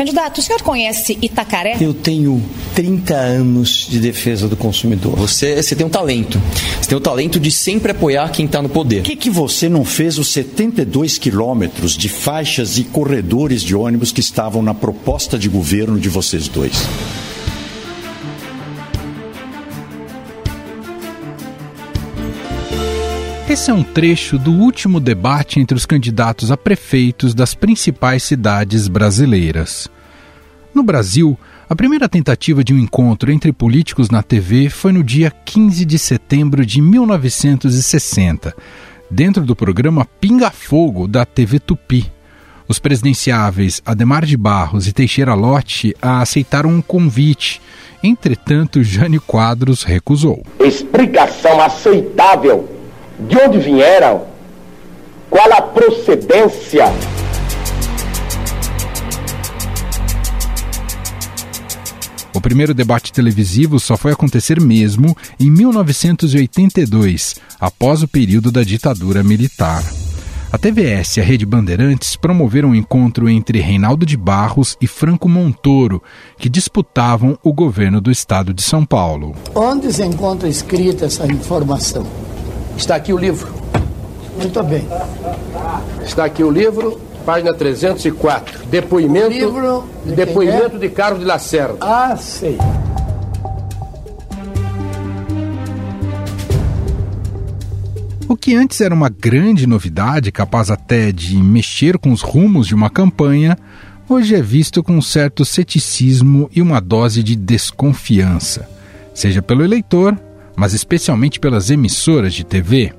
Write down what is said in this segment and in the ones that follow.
Candidato, o senhor conhece Itacaré? Eu tenho 30 anos de defesa do consumidor. Você, você tem um talento. Você tem o talento de sempre apoiar quem está no poder. Por que, que você não fez os 72 quilômetros de faixas e corredores de ônibus que estavam na proposta de governo de vocês dois? Esse é um trecho do último debate entre os candidatos a prefeitos das principais cidades brasileiras. No Brasil, a primeira tentativa de um encontro entre políticos na TV foi no dia 15 de setembro de 1960, dentro do programa Pinga Fogo da TV Tupi. Os presidenciáveis Ademar de Barros e Teixeira Lotti aceitaram um convite. Entretanto, Jânio Quadros recusou. Explicação aceitável de onde vieram, qual a procedência. O primeiro debate televisivo só foi acontecer mesmo em 1982, após o período da ditadura militar. A TVS e a Rede Bandeirantes promoveram um encontro entre Reinaldo de Barros e Franco Montoro, que disputavam o governo do estado de São Paulo. Onde se encontra escrita essa informação? Está aqui o livro. Muito bem. Está aqui o livro, página 304. Depoimento, livro de, depoimento é? de Carlos de Lacerda. Ah, sei. O que antes era uma grande novidade, capaz até de mexer com os rumos de uma campanha, hoje é visto com um certo ceticismo e uma dose de desconfiança, seja pelo eleitor, mas especialmente pelas emissoras de TV.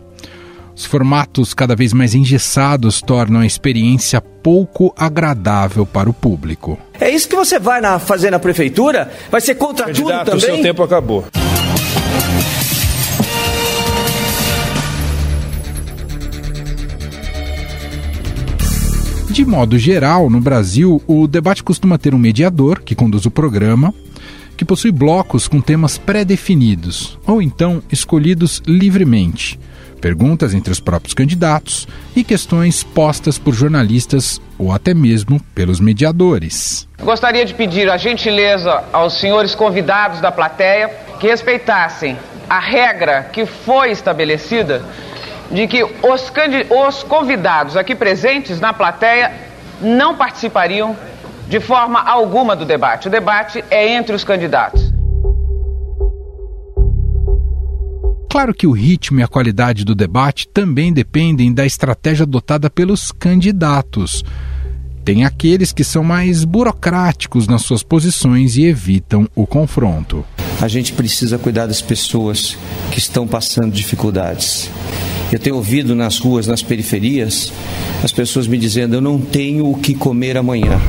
Os formatos cada vez mais engessados tornam a experiência pouco agradável para o público. É isso que você vai na, fazer na prefeitura? Vai ser contra Candidato, tudo também? O seu tempo acabou. De modo geral, no Brasil, o debate costuma ter um mediador que conduz o programa, que possui blocos com temas pré-definidos ou então escolhidos livremente, perguntas entre os próprios candidatos e questões postas por jornalistas ou até mesmo pelos mediadores. Gostaria de pedir a gentileza aos senhores convidados da plateia que respeitassem a regra que foi estabelecida de que os, os convidados aqui presentes na plateia não participariam de forma alguma do debate. O debate é entre os candidatos. Claro que o ritmo e a qualidade do debate também dependem da estratégia adotada pelos candidatos. Tem aqueles que são mais burocráticos nas suas posições e evitam o confronto. A gente precisa cuidar das pessoas que estão passando dificuldades. Eu tenho ouvido nas ruas, nas periferias, as pessoas me dizendo: eu não tenho o que comer amanhã.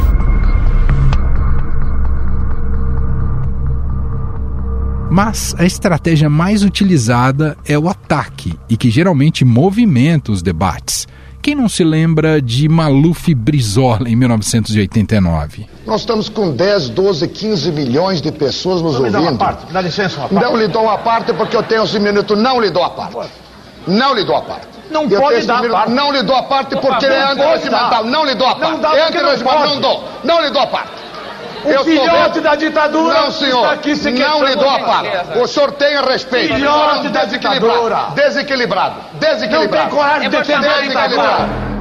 Mas a estratégia mais utilizada é o ataque e que geralmente movimenta os debates. Quem não se lembra de Maluf Brizola em 1989? Nós estamos com 10, 12, 15 milhões de pessoas nos não ouvindo. Dá, uma parte. dá licença, uma parte. Não lhe dou a parte porque eu tenho esse minuto. Não lhe dou a parte. Não lhe dou a parte. Não eu pode dar minuto. parte. Não lhe dou a parte porque ele é antirregimental. Não lhe dou a parte. Não dá é antirregimental. Não dou. Não lhe dou a parte. O eu filhote da ditadura não, senhor, aqui se não lhe dou a parte. O senhor tenha respeito. Filhote da ditadura. Desequilibrado. Desequilibrado. Não tem coragem de defender a ditadura.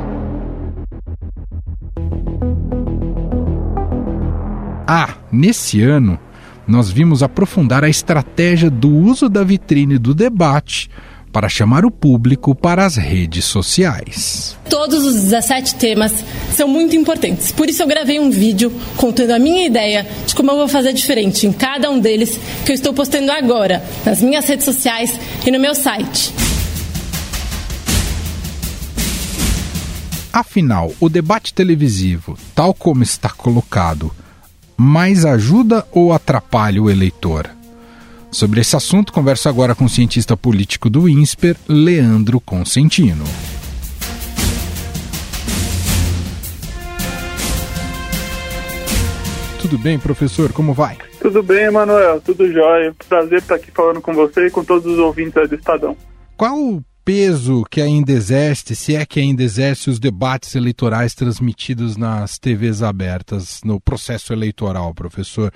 Ah, nesse ano, nós vimos aprofundar a estratégia do uso da vitrine do debate para chamar o público para as redes sociais. Todos os 17 temas são muito importantes. Por isso eu gravei um vídeo contando a minha ideia de como eu vou fazer diferente em cada um deles que eu estou postando agora nas minhas redes sociais e no meu site. Afinal, o debate televisivo, tal como está colocado, mais ajuda ou atrapalha o eleitor? Sobre esse assunto, converso agora com o cientista político do INSPER, Leandro Consentino. Tudo bem, professor? Como vai? Tudo bem, Emanuel. Tudo jóia. Prazer estar aqui falando com você e com todos os ouvintes do Estadão. Qual o peso que ainda exerce, se é que ainda exerce, os debates eleitorais transmitidos nas TVs abertas no processo eleitoral, professor?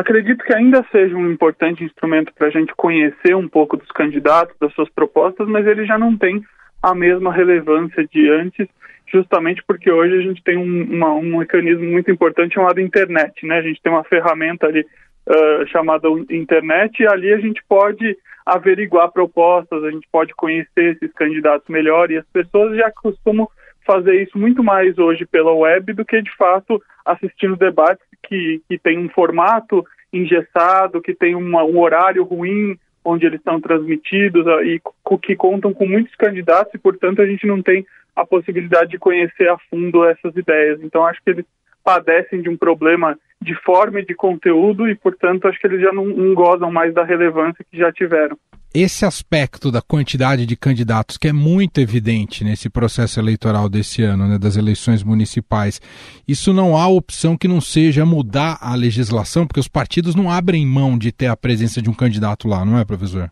Acredito que ainda seja um importante instrumento para a gente conhecer um pouco dos candidatos, das suas propostas, mas ele já não tem a mesma relevância de antes, justamente porque hoje a gente tem um, uma, um mecanismo muito importante chamado internet, né? A gente tem uma ferramenta ali uh, chamada internet e ali a gente pode averiguar propostas, a gente pode conhecer esses candidatos melhor e as pessoas já costumam fazer isso muito mais hoje pela web do que de fato assistindo debates que, que tem um formato engessado, que tem uma, um horário ruim onde eles são transmitidos ah, e que contam com muitos candidatos e portanto a gente não tem a possibilidade de conhecer a fundo essas ideias. Então acho que eles padecem de um problema de forma e de conteúdo e, portanto, acho que eles já não, não gozam mais da relevância que já tiveram. Esse aspecto da quantidade de candidatos, que é muito evidente nesse processo eleitoral desse ano, né, das eleições municipais, isso não há opção que não seja mudar a legislação, porque os partidos não abrem mão de ter a presença de um candidato lá, não é, professor?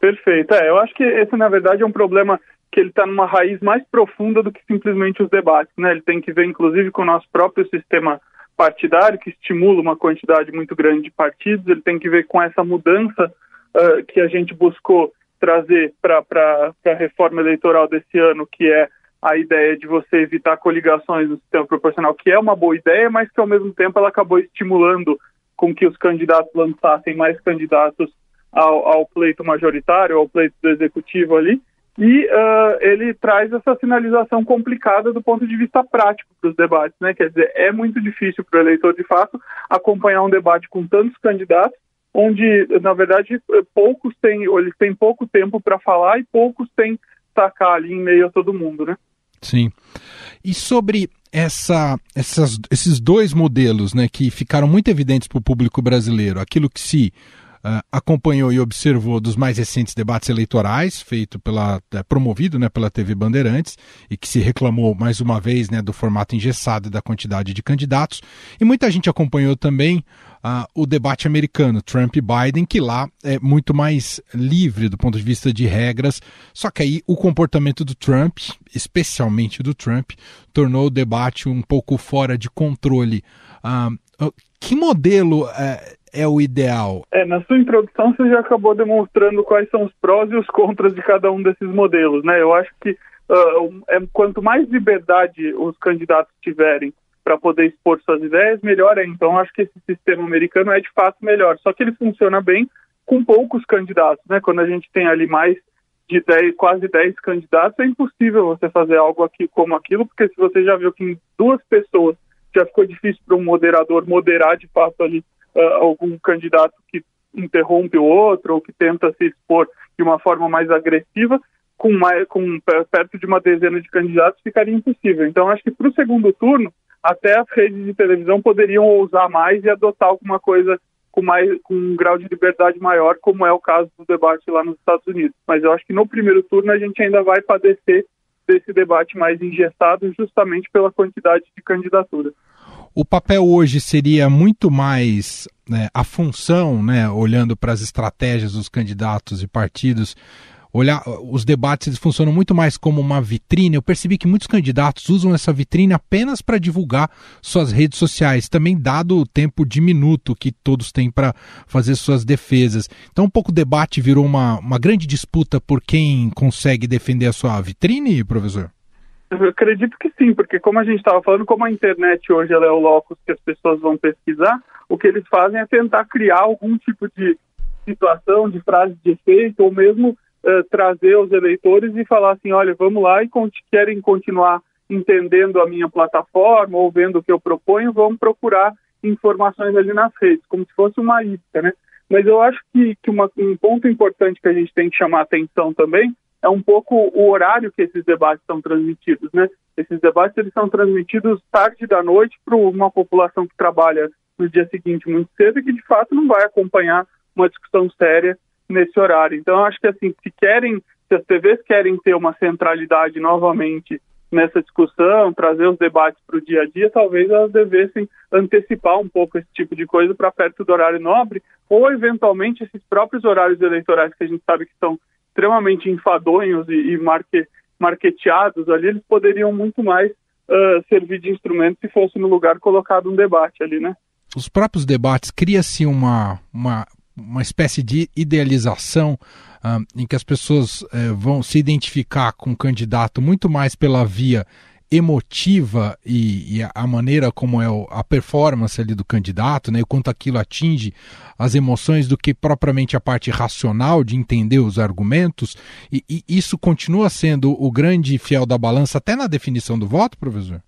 Perfeito. É, eu acho que esse, na verdade, é um problema que ele está numa raiz mais profunda do que simplesmente os debates. Né? Ele tem que ver, inclusive, com o nosso próprio sistema partidário, que estimula uma quantidade muito grande de partidos, ele tem que ver com essa mudança uh, que a gente buscou trazer para a reforma eleitoral desse ano, que é a ideia de você evitar coligações no sistema proporcional, que é uma boa ideia, mas que ao mesmo tempo ela acabou estimulando com que os candidatos lançassem mais candidatos ao, ao pleito majoritário, ao pleito do executivo ali, e uh, ele traz essa sinalização complicada do ponto de vista prático para os debates, né? Quer dizer, é muito difícil para o eleitor, de fato, acompanhar um debate com tantos candidatos, onde, na verdade, poucos têm, eles têm pouco tempo para falar e poucos têm sacar ali em meio a todo mundo, né? Sim. E sobre essa, essas, esses dois modelos, né, que ficaram muito evidentes para o público brasileiro, aquilo que se uh, acompanhou e observou dos mais recentes debates eleitorais, feito pela, uh, promovido né, pela TV Bandeirantes, e que se reclamou mais uma vez né, do formato engessado e da quantidade de candidatos. E muita gente acompanhou também uh, o debate americano, Trump e Biden, que lá é muito mais livre do ponto de vista de regras. Só que aí o comportamento do Trump, especialmente do Trump, tornou o debate um pouco fora de controle. Uh, que modelo uh, é o ideal? É, na sua introdução você já acabou demonstrando quais são os prós e os contras de cada um desses modelos, né? Eu acho que uh, é, quanto mais liberdade os candidatos tiverem para poder expor suas ideias, melhor é. Então, acho que esse sistema americano é de fato melhor. Só que ele funciona bem com poucos candidatos, né? Quando a gente tem ali mais de 10, quase 10 candidatos, é impossível você fazer algo aqui como aquilo, porque se você já viu que em duas pessoas já ficou difícil para um moderador moderar de fato ali uh, algum candidato que interrompe o outro ou que tenta se expor de uma forma mais agressiva, com, mais, com perto de uma dezena de candidatos ficaria impossível. Então, acho que para o segundo turno, até as redes de televisão poderiam ousar mais e adotar alguma coisa com, mais, com um grau de liberdade maior, como é o caso do debate lá nos Estados Unidos. Mas eu acho que no primeiro turno a gente ainda vai padecer desse debate mais engessado justamente pela quantidade de candidaturas. O papel hoje seria muito mais né, a função, né, olhando para as estratégias dos candidatos e partidos, olhar os debates funcionam muito mais como uma vitrine. Eu percebi que muitos candidatos usam essa vitrine apenas para divulgar suas redes sociais, também dado o tempo diminuto que todos têm para fazer suas defesas. Então, um pouco o debate virou uma, uma grande disputa por quem consegue defender a sua vitrine, professor? Eu acredito que sim, porque como a gente estava falando, como a internet hoje é o locus que as pessoas vão pesquisar, o que eles fazem é tentar criar algum tipo de situação, de frase de efeito, ou mesmo uh, trazer os eleitores e falar assim, olha, vamos lá e querem continuar entendendo a minha plataforma ou vendo o que eu proponho, vamos procurar informações ali nas redes, como se fosse uma isca, né? Mas eu acho que, que uma, um ponto importante que a gente tem que chamar atenção também é um pouco o horário que esses debates são transmitidos, né? Esses debates eles são transmitidos tarde da noite para uma população que trabalha no dia seguinte muito cedo e que de fato não vai acompanhar uma discussão séria nesse horário. Então, acho que assim, se querem, se as TVs querem ter uma centralidade novamente nessa discussão, trazer os debates para o dia a dia, talvez elas devessem antecipar um pouco esse tipo de coisa para perto do horário nobre, ou eventualmente esses próprios horários eleitorais que a gente sabe que são extremamente enfadonhos e, e marque, marketeados ali, eles poderiam muito mais uh, servir de instrumento se fosse no lugar colocado um debate ali, né? Os próprios debates cria-se uma, uma, uma espécie de idealização uh, em que as pessoas uh, vão se identificar com o candidato muito mais pela via emotiva e, e, a maneira como é a performance ali do candidato, né, o quanto aquilo atinge as emoções do que propriamente a parte racional de entender os argumentos, e, e isso continua sendo o grande fiel da balança até na definição do voto, professor?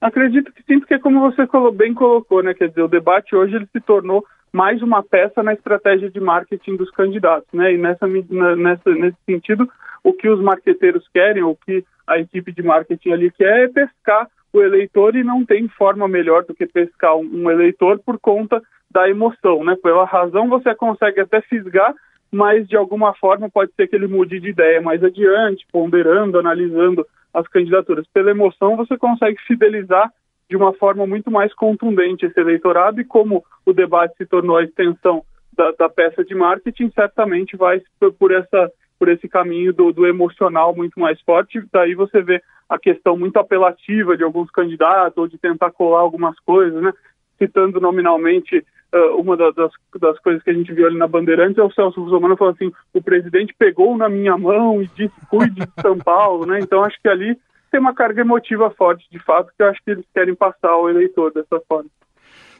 Acredito que sim, porque como você bem colocou, né, quer dizer, o debate hoje ele se tornou mais uma peça na estratégia de marketing dos candidatos, né, e nessa, nessa, nesse sentido, o que os marqueteiros querem, o que a equipe de marketing ali quer é pescar o eleitor e não tem forma melhor do que pescar um, eleitor por conta da emoção, né? Pela razão você consegue até fisgar, mas de alguma forma pode ser que ele mude de ideia mais adiante, ponderando, analisando as candidaturas. Pela emoção você consegue fidelizar de uma forma muito mais contundente esse eleitorado e como o debate se tornou a extensão da, da peça de marketing, certamente vai por essa por esse caminho do, do, emocional muito mais forte. Daí você vê a questão muito apelativa de alguns candidatos ou de tentar colar algumas coisas, né? Citando nominalmente uh, uma das, das, coisas que a gente viu ali na Bandeirantes, é o Celso Russomano falou assim: o presidente pegou na minha mão e disse cuide de São Paulo, né? Então acho que ali tem uma carga emotiva forte, de fato, que eu acho que eles querem passar ao eleitor dessa forma.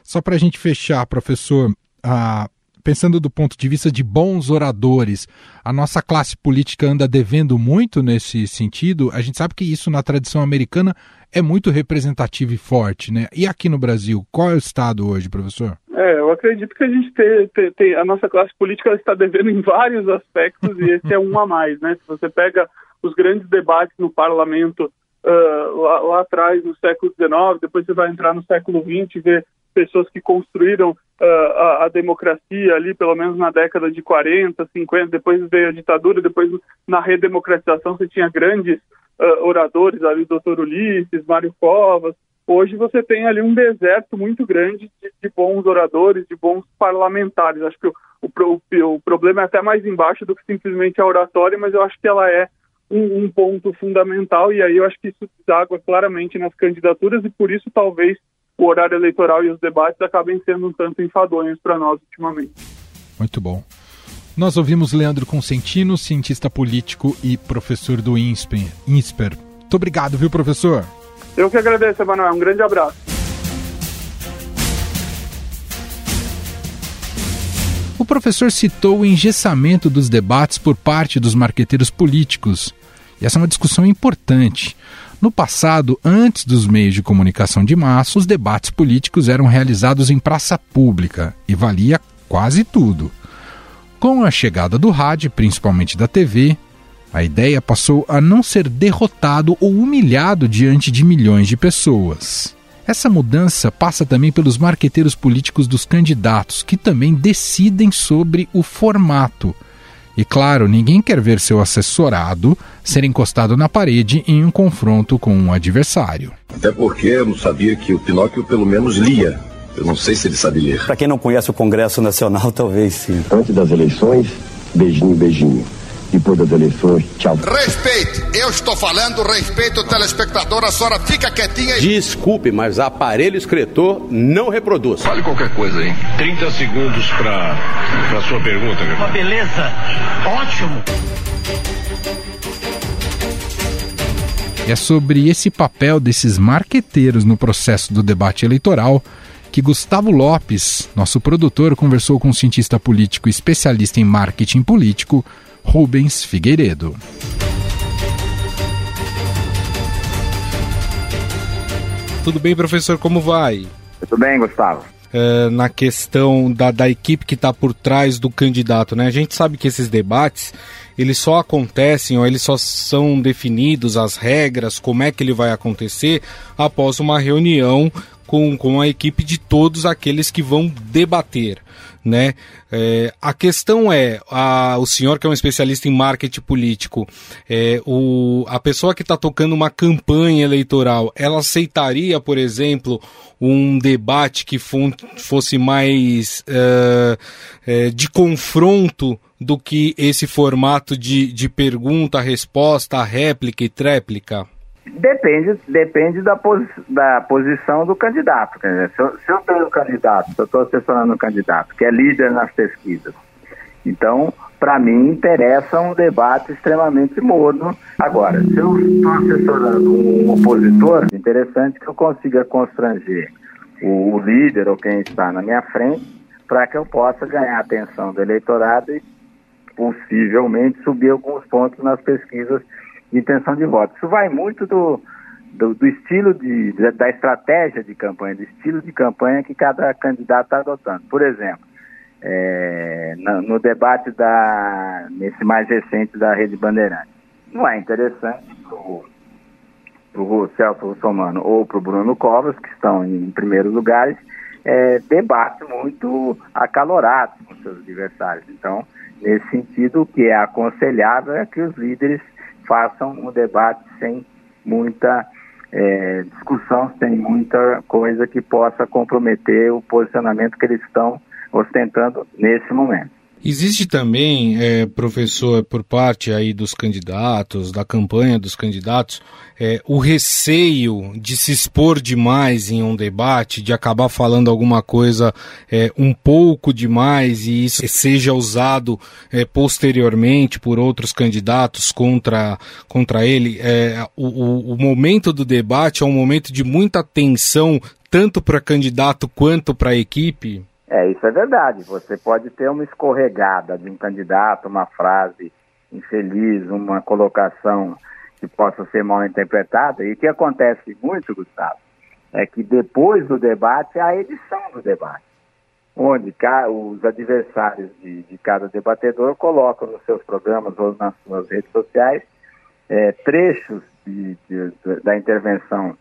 Só para a gente fechar, professor, a, pensando do ponto de vista de bons oradores, a nossa classe política anda devendo muito nesse sentido. A gente sabe que isso na tradição americana é muito representativo e forte, né? E aqui no Brasil, qual é o estado hoje, professor? É, eu acredito que a gente tem, tem, tem a nossa classe política está devendo em vários aspectos e esse é um a mais, né? Se você pega os grandes debates no parlamento uh, lá, lá, atrás, no século XIX, depois você vai entrar no século XX e ver pessoas que construíram uh, a, a, democracia ali, pelo menos na década de 40, 50, depois veio a ditadura, depois na redemocratização você tinha grandes uh, oradores ali, o doutor Ulisses, Mário Covas. Hoje você tem ali um deserto muito grande de, de bons oradores, de bons parlamentares. Acho que o, o, o, problema é até mais embaixo do que simplesmente a oratória, mas eu acho que ela é um, um ponto fundamental e aí eu acho que isso deságua claramente nas candidaturas e por isso talvez o horário eleitoral e os debates acabem sendo um tanto enfadonhos para nós ultimamente. Muito bom. Nós ouvimos Leandro Consentino, cientista político e professor do INSPER. INSPER. Muito obrigado, viu, professor? Eu que agradeço, Emanuel. Um grande abraço. O professor citou o engessamento dos debates por parte dos marqueteiros políticos. E essa é uma discussão importante. No passado, antes dos meios de comunicação de massa, os debates políticos eram realizados em praça pública e valia quase tudo. Com a chegada do rádio, principalmente da TV, a ideia passou a não ser derrotado ou humilhado diante de milhões de pessoas. Essa mudança passa também pelos marqueteiros políticos dos candidatos, que também decidem sobre o formato e claro, ninguém quer ver seu assessorado ser encostado na parede em um confronto com um adversário. Até porque eu não sabia que o Pinóquio pelo menos lia. Eu não sei se ele sabe ler. Para quem não conhece o Congresso Nacional, talvez sim. Antes das eleições, beijinho, beijinho depois das eleições. Tchau. Respeite, eu estou falando, respeito o telespectador, a senhora fica quietinha. Desculpe, mas aparelho escritor não reproduz. Fale qualquer coisa aí. 30 segundos para a sua pergunta. Uma beleza, ótimo. É sobre esse papel desses marqueteiros no processo do debate eleitoral que Gustavo Lopes, nosso produtor, conversou com um cientista político especialista em marketing político, Rubens Figueiredo. Tudo bem, professor? Como vai? Tudo bem, Gustavo. É, na questão da, da equipe que está por trás do candidato, né? A gente sabe que esses debates eles só acontecem ou eles só são definidos as regras, como é que ele vai acontecer após uma reunião com, com a equipe de todos aqueles que vão debater né? É, a questão é, a, o senhor que é um especialista em marketing político, é, o, a pessoa que está tocando uma campanha eleitoral, ela aceitaria, por exemplo, um debate que fosse mais uh, uh, de confronto do que esse formato de, de pergunta, resposta, réplica e tréplica? Depende, depende da, posi da posição do candidato. Dizer, se, eu, se eu tenho um candidato, se eu estou assessorando um candidato que é líder nas pesquisas, então, para mim, interessa um debate extremamente morno. Agora, se eu estou assessorando um opositor, é interessante que eu consiga constranger o, o líder ou quem está na minha frente para que eu possa ganhar a atenção do eleitorado e possivelmente subir alguns pontos nas pesquisas de intenção de voto. Isso vai muito do, do, do estilo de, da estratégia de campanha, do estilo de campanha que cada candidato está adotando. Por exemplo, é, no, no, debate da, nesse mais recente da Rede Bandeirante, não é interessante para o Celso Russomano ou para o Bruno Covas, que estão em, em primeiros lugares, é, debates muito acalorados com seus adversários. Então, nesse sentido, o que é aconselhável é que os líderes façam um debate sem muita é, discussão, sem muita coisa que possa comprometer o posicionamento que eles estão ostentando nesse momento. Existe também, é, professor, por parte aí dos candidatos, da campanha dos candidatos, é, o receio de se expor demais em um debate, de acabar falando alguma coisa é, um pouco demais e isso seja usado é, posteriormente por outros candidatos contra, contra ele. É, o, o momento do debate é um momento de muita tensão, tanto para candidato quanto para equipe. É, isso é verdade. Você pode ter uma escorregada de um candidato, uma frase infeliz, uma colocação que possa ser mal interpretada. E o que acontece muito, Gustavo, é que depois do debate, a edição do debate, onde os adversários de, de cada debatedor colocam nos seus programas ou nas suas redes sociais é, trechos de, de, da intervenção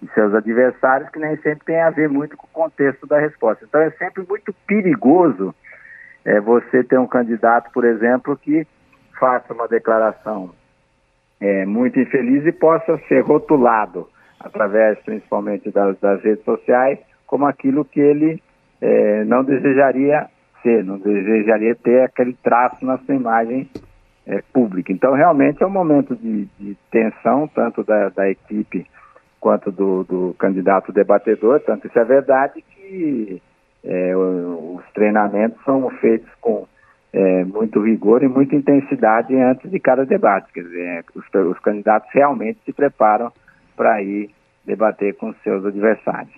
de seus adversários, que nem sempre tem a ver muito com o contexto da resposta. Então é sempre muito perigoso é, você ter um candidato, por exemplo, que faça uma declaração é, muito infeliz e possa ser rotulado através principalmente das, das redes sociais como aquilo que ele é, não desejaria ser, não desejaria ter aquele traço na sua imagem é, pública. Então realmente é um momento de, de tensão tanto da, da equipe quanto do, do candidato debatedor, tanto isso é verdade que é, os treinamentos são feitos com é, muito rigor e muita intensidade antes de cada debate. Quer dizer, os, os candidatos realmente se preparam para ir debater com seus adversários.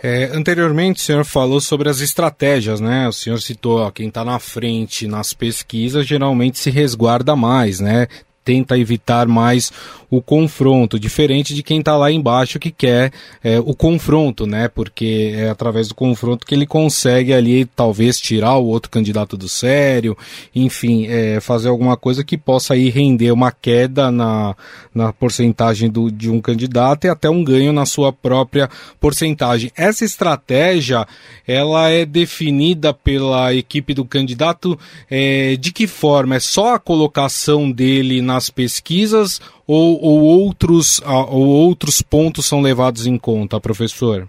É, anteriormente o senhor falou sobre as estratégias, né? O senhor citou ó, quem está na frente nas pesquisas geralmente se resguarda mais, né? Tenta evitar mais o confronto, diferente de quem está lá embaixo que quer é, o confronto, né? Porque é através do confronto que ele consegue ali talvez tirar o outro candidato do sério, enfim, é, fazer alguma coisa que possa aí render uma queda na, na porcentagem do, de um candidato e até um ganho na sua própria porcentagem. Essa estratégia ela é definida pela equipe do candidato é, de que forma? É só a colocação dele nas pesquisas ou, ou, outros, ou outros pontos são levados em conta, professor?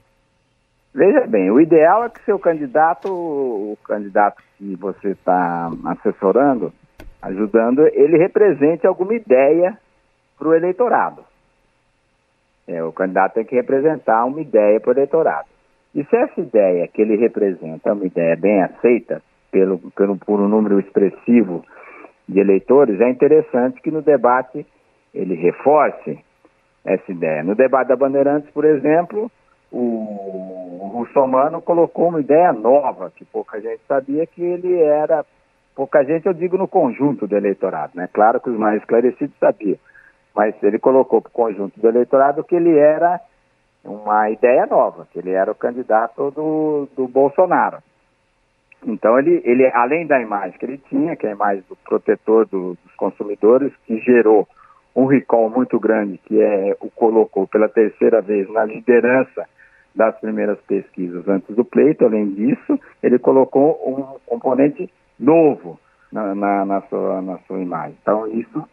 Veja bem, o ideal é que seu candidato, o candidato que você está assessorando, ajudando, ele represente alguma ideia para o eleitorado. É, o candidato tem que representar uma ideia para o eleitorado. E se essa ideia que ele representa é uma ideia bem aceita pelo, pelo, por um número expressivo de eleitores, é interessante que no debate ele reforce essa ideia. No debate da Bandeirantes, por exemplo, o Russomano colocou uma ideia nova, que pouca gente sabia que ele era, pouca gente eu digo no conjunto do eleitorado, né? Claro que os mais esclarecidos sabiam, mas ele colocou para o conjunto do eleitorado que ele era uma ideia nova, que ele era o candidato do, do Bolsonaro. Então ele, ele, além da imagem que ele tinha, que é a imagem do protetor do, dos consumidores, que gerou um recall muito grande, que é o colocou pela terceira vez na liderança das primeiras pesquisas antes do pleito. Além disso, ele colocou um componente novo na, na, na, sua, na sua imagem. Então, isso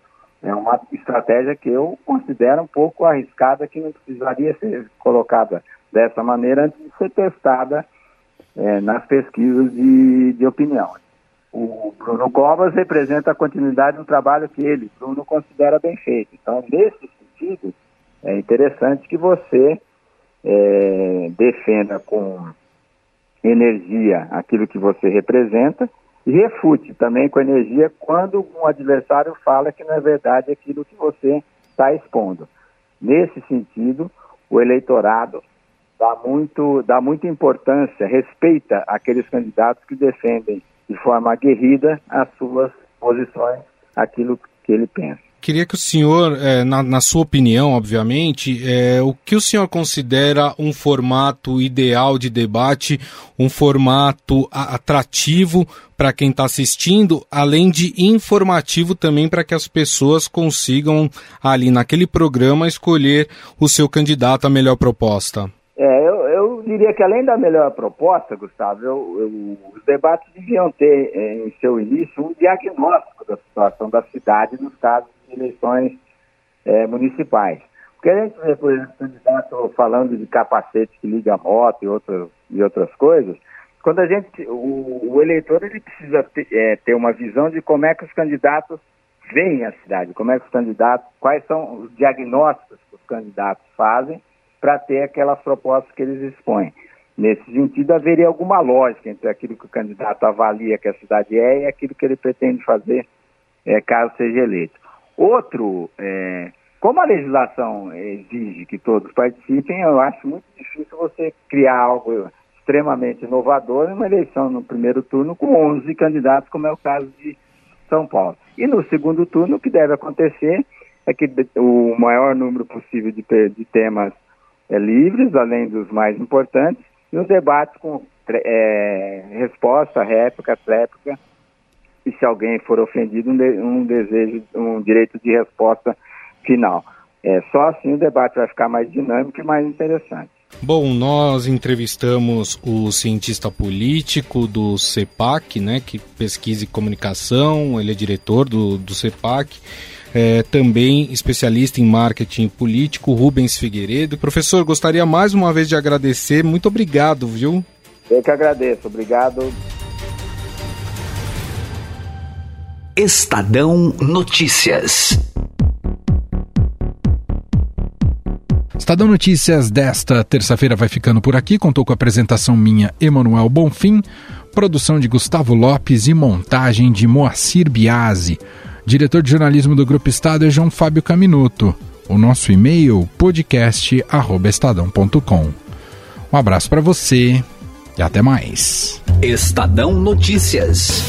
é uma estratégia que eu considero um pouco arriscada, que não precisaria ser colocada dessa maneira antes de ser testada é, nas pesquisas de, de opinião. o Bruno Covas representa a continuidade do trabalho que ele, Bruno, considera bem feito. Então, nesse sentido, é interessante que você é, defenda com energia aquilo que você representa e refute também com energia quando um adversário fala que não é verdade aquilo que você está expondo. Nesse sentido, o eleitorado dá, muito, dá muita importância, respeita aqueles candidatos que defendem de forma aguerrida as suas posições, aquilo que ele pensa. Queria que o senhor, é, na, na, sua opinião, obviamente, é, o que o senhor considera um formato ideal de debate, um formato atrativo para quem está assistindo, além de informativo também para que as pessoas consigam, ali naquele programa, escolher o seu candidato à melhor proposta? É, eu, eu diria que além da melhor proposta, Gustavo, eu, eu, os debates deviam ter é, em seu início um diagnóstico da situação da cidade nos casos eleições é, municipais. Porque a gente vê, por exemplo, candidato falando de capacete que liga a moto e outras, e outras coisas, quando a gente, o, o eleitor ele precisa ter, é, ter uma visão de como é que os candidatos veem a cidade, como é que os candidatos, quais são os diagnósticos que os candidatos fazem para ter aquelas propostas que eles expõem. Nesse sentido, haveria alguma lógica entre aquilo que o candidato avalia que a cidade é e aquilo que ele pretende fazer é, caso seja eleito. Outro, é, como a legislação exige que todos participem, eu acho muito difícil você criar algo extremamente inovador em uma eleição no primeiro turno com 11 candidatos, como é o caso de São Paulo. E no segundo turno, o que deve acontecer é que o maior número possível de, de temas é, livres, além dos mais importantes, e um debate com é, resposta, réplica, tréplica, e se alguém for ofendido, um, de, um desejo, um direito de resposta final. É, só assim o debate vai ficar mais dinâmico e mais interessante. Bom, nós entrevistamos o cientista político do CEPAC, né, que pesquisa e comunicação, ele é diretor do, do CEPAC, é, também especialista em marketing político, Rubens Figueiredo. Professor, gostaria mais uma vez de agradecer, muito obrigado, viu? Eu que agradeço, obrigado. Estadão Notícias. Estadão Notícias desta terça-feira vai ficando por aqui. Contou com a apresentação minha, Emanuel Bonfim, produção de Gustavo Lopes e montagem de Moacir Biasi. Diretor de jornalismo do Grupo Estado é João Fábio Caminuto. O nosso e-mail podcast@estadão.com. Um abraço para você e até mais. Estadão Notícias.